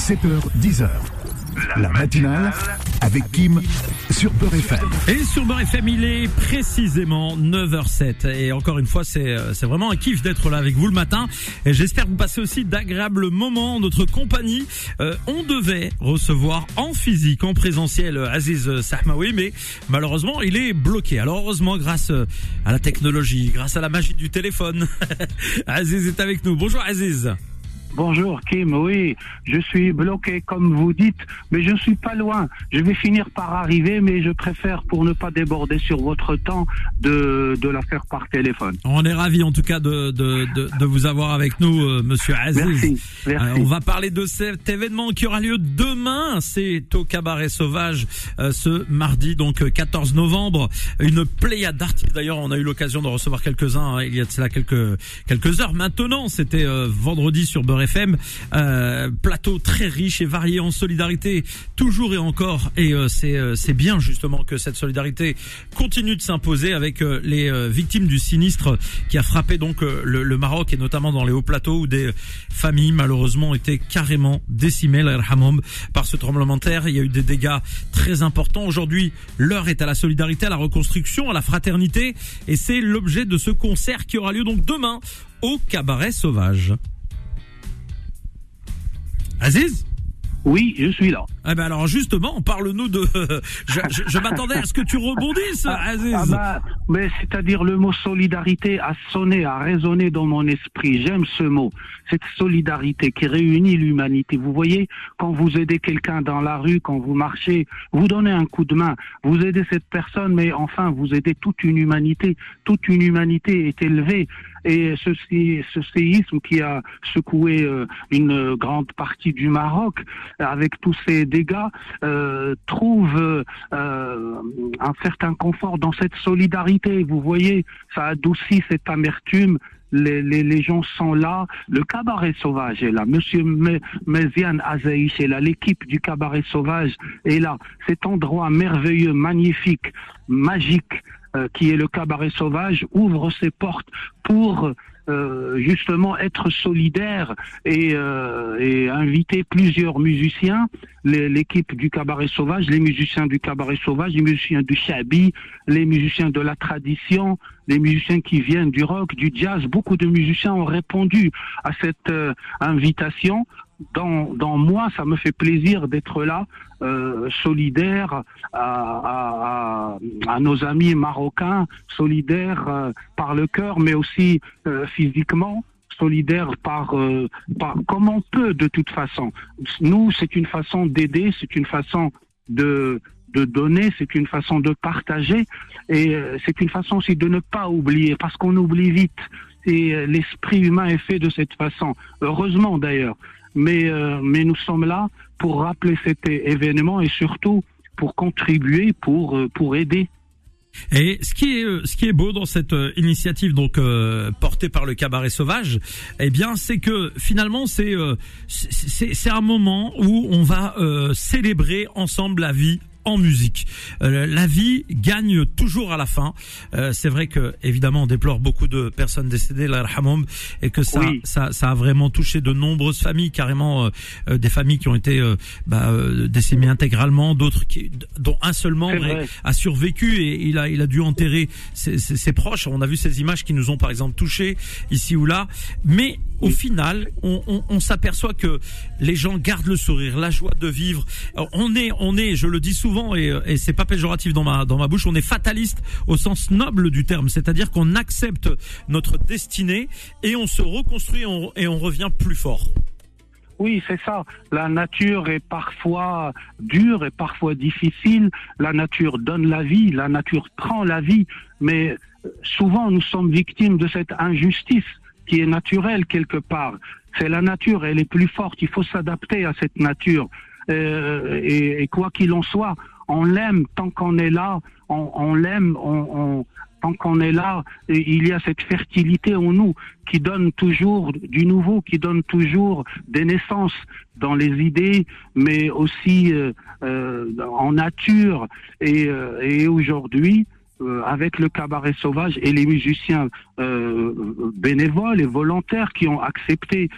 7h, 10h. La matinale avec Kim sur Beurre FM. Et sur Beurre FM, il est précisément 9h07. Et encore une fois, c'est euh, c'est vraiment un kiff d'être là avec vous le matin. Et j'espère que vous passez aussi d'agréables moments en notre compagnie. Euh, on devait recevoir en physique, en présentiel, Aziz Sahmaoui, mais malheureusement, il est bloqué. Alors heureusement, grâce à la technologie, grâce à la magie du téléphone, Aziz est avec nous. Bonjour Aziz. Bonjour Kim, oui, je suis bloqué comme vous dites, mais je suis pas loin. Je vais finir par arriver, mais je préfère pour ne pas déborder sur votre temps de, de la faire par téléphone. On est ravi en tout cas de, de, de, de vous avoir avec nous, euh, Monsieur Aziz. Merci, merci. Euh, on va parler de cet événement qui aura lieu demain. C'est au Cabaret Sauvage euh, ce mardi, donc euh, 14 novembre. Une pléiade d'artistes. D'ailleurs, on a eu l'occasion de recevoir quelques-uns hein, il y a de cela quelques quelques heures maintenant. C'était euh, vendredi sur Beurre FM. Euh, plateau très riche et varié en solidarité, toujours et encore. Et euh, c'est euh, c'est bien justement que cette solidarité continue de s'imposer avec les victimes du sinistre qui a frappé donc le, le Maroc et notamment dans les hauts plateaux où des familles malheureusement étaient carrément décimées par ce tremblement de terre. Il y a eu des dégâts très importants. Aujourd'hui, l'heure est à la solidarité, à la reconstruction, à la fraternité et c'est l'objet de ce concert qui aura lieu donc demain au Cabaret Sauvage. Aziz? Oui, je suis là. Eh ben alors justement, parle-nous de. je je, je m'attendais à ce que tu rebondisses, Aziz. Ah bah, mais c'est-à-dire le mot solidarité a sonné, a résonné dans mon esprit. J'aime ce mot, cette solidarité qui réunit l'humanité. Vous voyez, quand vous aidez quelqu'un dans la rue, quand vous marchez, vous donnez un coup de main, vous aidez cette personne, mais enfin, vous aidez toute une humanité. Toute une humanité est élevée. Et ce, ce séisme qui a secoué euh, une grande partie du Maroc, avec tous ces dégâts, euh, trouve euh, un certain confort dans cette solidarité. Vous voyez, ça adoucit cette amertume. Les, les, les gens sont là. Le cabaret sauvage est là. Monsieur Me- Mezian Azaïch est là. L'équipe du cabaret sauvage est là. Cet endroit merveilleux, magnifique, magique, qui est le cabaret sauvage, ouvre ses portes pour euh, justement être solidaire et, euh, et inviter plusieurs musiciens, l'équipe du cabaret sauvage, les musiciens du cabaret sauvage, les musiciens du shabi, les musiciens de la tradition, les musiciens qui viennent du rock, du jazz. Beaucoup de musiciens ont répondu à cette euh, invitation. Dans, moi, ça me fait plaisir d'être là, euh, solidaire à, nos amis marocains, solidaire euh, par le cœur, mais aussi euh, physiquement solidaire par, par comme on peut de toute façon. Nous, c'est une façon d'aider, c'est une façon de de donner, c'est une façon de partager et c'est une façon aussi de ne pas oublier parce qu'on oublie vite et l'esprit humain est fait de cette façon. Heureusement d'ailleurs, mais euh, mais nous sommes là pour rappeler cet événement et surtout pour contribuer, pour euh, pour aider. Et ce qui est euh, ce qui est beau dans cette initiative donc portée par le cabaret sauvage, eh bien c'est que finalement c'est c'est- un moment où on va célébrer ensemble la vie en musique. Euh, la vie gagne toujours à la fin. Euh, c'est vrai que évidemment on déplore beaucoup de personnes décédées, Allah yarhamhum, et que ça, Oui. ça ça a vraiment touché de nombreuses familles, carrément euh, euh, des familles qui ont été euh, bah, euh, décimées intégralement, d'autres qui dont un seul membre a survécu et il a il a dû enterrer ses, ses- ses proches. On a vu ces images qui nous ont par exemple touchés ici ou là, mais au final, on, on, on s'aperçoit que les gens gardent le sourire, la joie de vivre. Alors, On est on est, je le dis souvent et, et c'est pas péjoratif dans ma bouche, on est fataliste au sens noble du terme, c'est-à-dire qu'on accepte notre destinée et on se reconstruit et on, et on revient plus fort. Oui, c'est ça. La nature est parfois dure et parfois difficile. La nature donne la vie, la nature prend la vie, mais euh, souvent nous sommes victimes de cette injustice qui est naturelle quelque part. C'est la nature, elle est plus forte. Il faut s'adapter à cette nature. Euh, et, quoi qu'il en soit, on l'aime tant qu'on est là. On, l'aime. Tant qu'on est là, il y a cette fertilité en nous qui donne toujours du nouveau, qui donne toujours des naissances dans les idées, mais aussi euh, euh, en nature. Et, et aujourd'hui, avec le cabaret sauvage et les musiciens bénévoles et volontaires qui ont accepté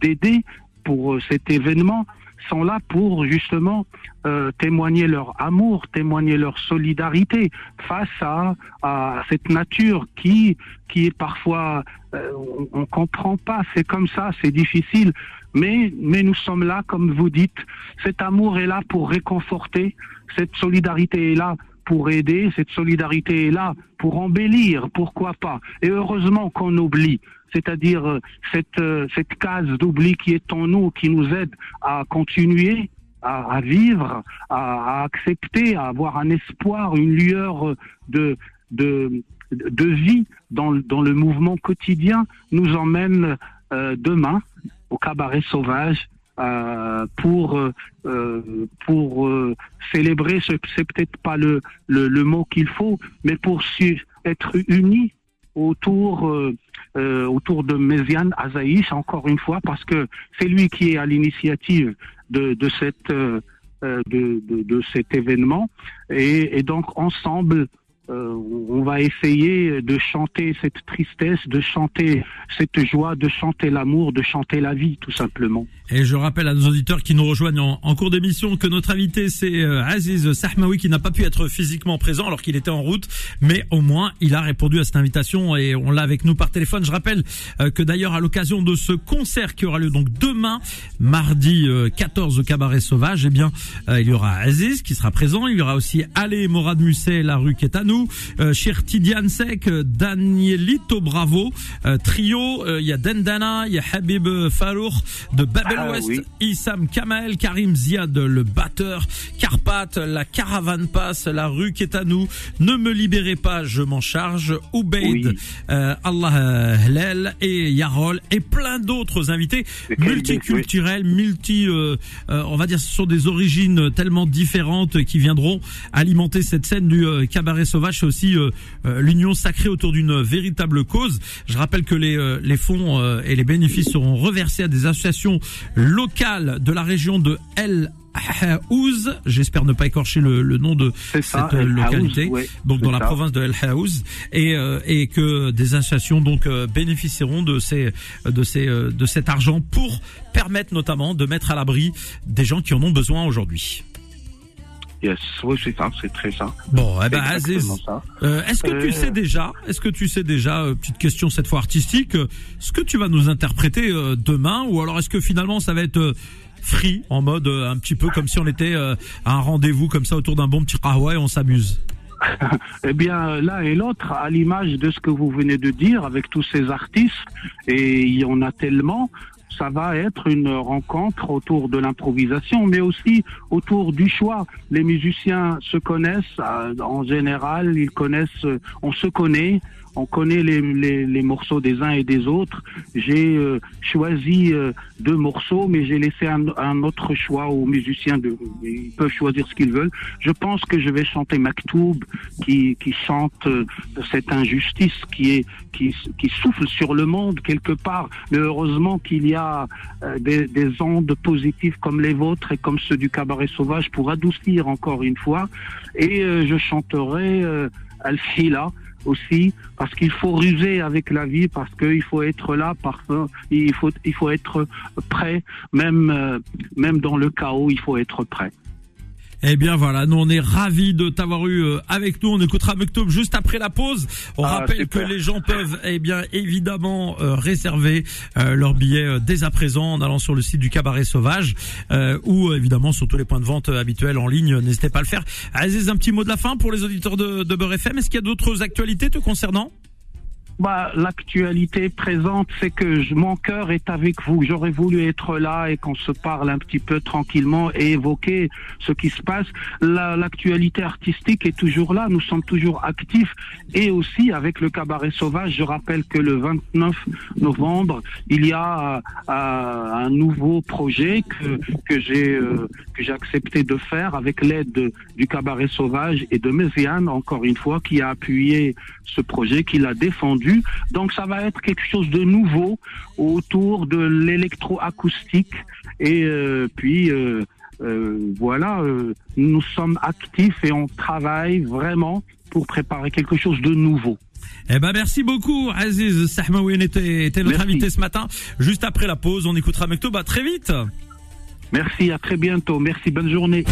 d'aider pour cet événement, sont là pour justement euh, témoigner leur amour, témoigner leur solidarité face à, à cette nature qui qui est parfois euh, on, on comprend pas, c'est comme ça, c'est difficile, mais mais nous sommes là comme vous dites, cet amour est là pour réconforter, cette solidarité est là pour aider, cette solidarité est là pour embellir, pourquoi pas. Et heureusement qu'on oublie, c'est-à-dire euh, cette, euh, cette case d'oubli qui est en nous, qui nous aide à continuer, à, vivre, à, accepter, à avoir un espoir, une lueur de, de, de vie dans, dans le mouvement quotidien, nous emmène euh, demain au cabaret sauvage euh, pour euh, euh, pour euh, célébrer ce c'est peut-être pas le, le le mot qu'il faut mais pour être unis autour euh, autour de Méziane Azaïs encore une fois parce que c'est lui qui est à l'initiative de de cette de, de, de cet événement. Et, et donc ensemble euh, on va essayer de chanter cette tristesse, de chanter cette joie, de chanter l'amour, de chanter la vie, tout simplement. Et je rappelle à nos auditeurs qui nous rejoignent en, en cours d'émission que notre invité c'est euh, Aziz Sahmaoui qui n'a pas pu être physiquement présent alors qu'il était en route, mais au moins il a répondu à cette invitation et on l'a avec nous par téléphone. Je rappelle euh, que d'ailleurs à l'occasion de ce concert qui aura lieu donc demain, mardi euh, 14 au Cabaret Sauvage, eh bien euh, il y aura Aziz qui sera présent, il y aura aussi Ale Morad Musset, la rue qui est à nous, euh, Cher Tidiane Sek, euh, Danielito Bravo, euh, trio, euh, il y a Dendana, il y a Habib Farouk de Babel Ah, West, oui. Issam Kamel, Karim Ziad, le batteur, Carpath, la caravane passe, la rue qui est à nous, ne me libérez pas, je m'en charge, Ubaid, Oui. euh, Allah Hlel et Yarol et plein d'autres invités multiculturels, multi, euh, euh, on va dire, ce sont des origines tellement différentes qui viendront alimenter cette scène du euh, cabaret sauvage. C'est aussi euh, euh, l'union sacrée autour d'une véritable cause. Je rappelle que les, euh, les fonds et les bénéfices seront reversés à des associations locales de la région de El Haouz, j'espère ne pas écorcher le, le nom de ça, cette Haouz, localité, ouais, donc dans la ça. province de El Haouz, et, euh, et que des associations donc euh, bénéficieront de ces de ces de cet argent pour permettre notamment de mettre à l'abri des gens qui en ont besoin aujourd'hui. Yes, oui, c'est ça, c'est très ça. Bon, eh ben Aziz, euh, est-ce que tu Euh, sais déjà, est-ce que tu sais déjà, euh, petite question cette fois artistique, ce que tu vas nous interpréter demain, ou alors est-ce que finalement ça va être free, en mode un petit peu comme si on était à un rendez-vous comme ça autour d'un bon petit kahwa et on s'amuse? Eh bien, l'un et l'autre, à l'image de ce que vous venez de dire, avec tous ces artistes, et il y en a tellement, ça va être une rencontre autour de l'improvisation, mais aussi autour du choix. Les musiciens se connaissent, euh, en général, ils connaissent, euh, on se connaît, on connaît les, les, les morceaux des uns et des autres. J'ai euh, choisi euh, deux morceaux, mais j'ai laissé un, un autre choix aux musiciens. De, ils peuvent choisir ce qu'ils veulent. Je pense que je vais chanter Maktoub, qui, qui chante euh, cette injustice qui est qui, qui souffle sur le monde quelque part. Mais heureusement qu'il y a euh, des, des ondes positives comme les vôtres et comme ceux du cabaret sauvage pour adoucir encore une fois. Et euh, je chanterai euh, Al-Hila aussi parce qu'il faut ruser avec la vie parce qu'il faut être là parce il faut il faut être prêt même euh, même dans le chaos il faut être prêt Eh bien voilà, nous on est ravis de t'avoir eu euh, avec nous. On écoutera Mektoub juste après la pause. On Ah, rappelle super. que les gens peuvent eh bien évidemment euh, réserver euh, leur billet euh, dès à présent en allant sur le site du Cabaret Sauvage euh, ou évidemment sur tous les points de vente habituels en ligne. N'hésitez pas à le faire. Aziz, un petit mot de la fin pour les auditeurs de, de Beurre FM. Est-ce qu'il y a d'autres actualités te concernant? Bah, l'actualité présente, c'est que je- mon cœur est avec vous. J'aurais voulu être là et qu'on se parle un petit peu tranquillement et évoquer ce qui se passe. La- L'actualité artistique est toujours là. Nous sommes toujours actifs et aussi avec le cabaret sauvage. Je rappelle que le 29 novembre, il y a euh, un nouveau projet que que j'ai euh, que j'ai accepté de faire avec l'aide de- du cabaret sauvage et de Méziane, encore une fois, qui a appuyé ce projet, qui l'a défendu. Donc ça va être quelque chose de nouveau autour de l'électroacoustique. Et euh, puis euh, euh, voilà, nous sommes actifs et on travaille vraiment pour préparer quelque chose de nouveau. Eh ben merci beaucoup Aziz Sahmaoui était, était notre Merci. invité ce matin. Juste après la pause, on écoutera Mektoub. À très vite. Merci, à très bientôt. Merci, bonne journée.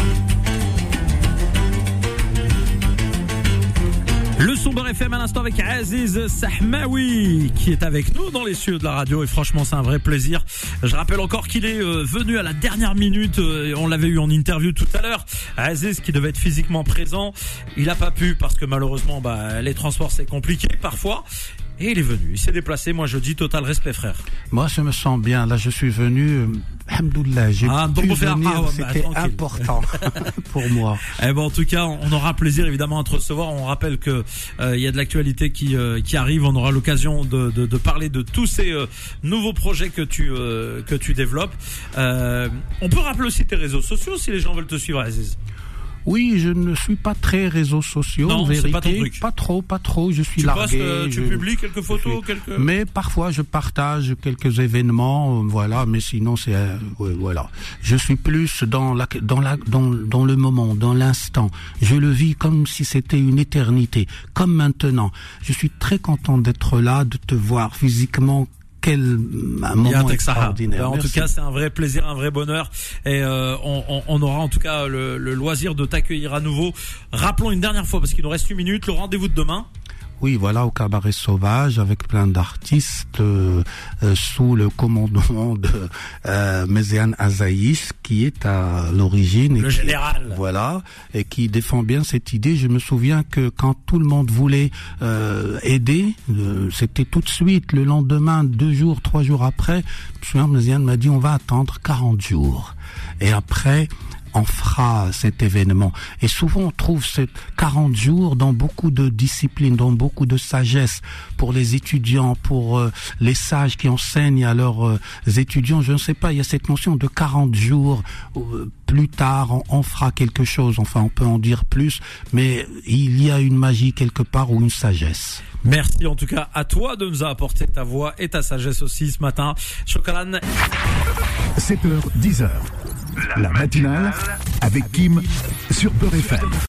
Le Sombre FM à l'instant avec Aziz Sahmaoui qui est avec nous dans les cieux de la radio et franchement c'est un vrai plaisir. Je rappelle encore qu'il est euh, venu à la dernière minute, euh, on l'avait eu en interview tout à l'heure. Aziz qui devait être physiquement présent, il n'a pas pu parce que malheureusement bah, les transports c'est compliqué parfois. Et il est venu, il s'est déplacé. Moi, je dis total respect, frère. Moi, je me sens bien. Là, je suis venu. Euh, Alhamdoulilah, j'ai Ah, pu venir. bah, C'était tranquille. important pour moi. Eh ben, en tout cas, on aura plaisir évidemment à te recevoir. On rappelle que euh, il y a de l'actualité qui euh, qui arrive. On aura l'occasion de, de, de parler de tous ces euh, nouveaux projets que tu que tu développes. On peut rappeler aussi tes réseaux sociaux si les gens veulent te suivre, Aziz. Oui, je ne suis pas très réseaux sociaux. Non, en c'est vérité. pas ton truc. Pas trop, pas trop. Je suis Tu largué. postes, euh, tu je- publies quelques photos, quelques. Mais parfois, je partage quelques événements, euh, voilà. Mais sinon, c'est euh, ouais, voilà. Je suis plus dans la, dans la, dans, dans le moment, dans l'instant. Je le vis comme si c'était une éternité, comme maintenant. Je suis très content d'être là, de te voir physiquement. Quel un moment extraordinaire. En tout cas, c'est un vrai plaisir, un vrai bonheur, et euh, on, on- on aura en tout cas le, le loisir de t'accueillir à nouveau. Rappelons une dernière fois parce qu'il nous reste une minute. Le rendez-vous de demain. Oui, voilà, au cabaret sauvage, avec plein d'artistes euh, euh, sous le commandement de euh, Méziane Azaïs, qui est à l'origine. et Le qui- général. Voilà, et qui défend bien cette idée. Je me souviens que quand tout le monde voulait euh, aider, euh, c'était tout de suite, le lendemain, deux jours, trois jours après, je me souviens, Méziane m'a dit, on va attendre 40 jours. Et après, on fera cet événement. Et souvent, on trouve ces 40 jours dans beaucoup de disciplines, dans beaucoup de sagesse pour les étudiants, pour euh, les sages qui enseignent à leurs euh, étudiants. Je ne sais pas, il y a cette notion de 40 jours. euh, plus tard, on, on fera quelque chose. Enfin, on peut en dire plus, mais il y a une magie quelque part ou une sagesse. Merci en tout cas à toi de nous apporter ta voix et ta sagesse aussi ce matin. Shokran. 7h, 10h. La matinale avec Kim sur Peur.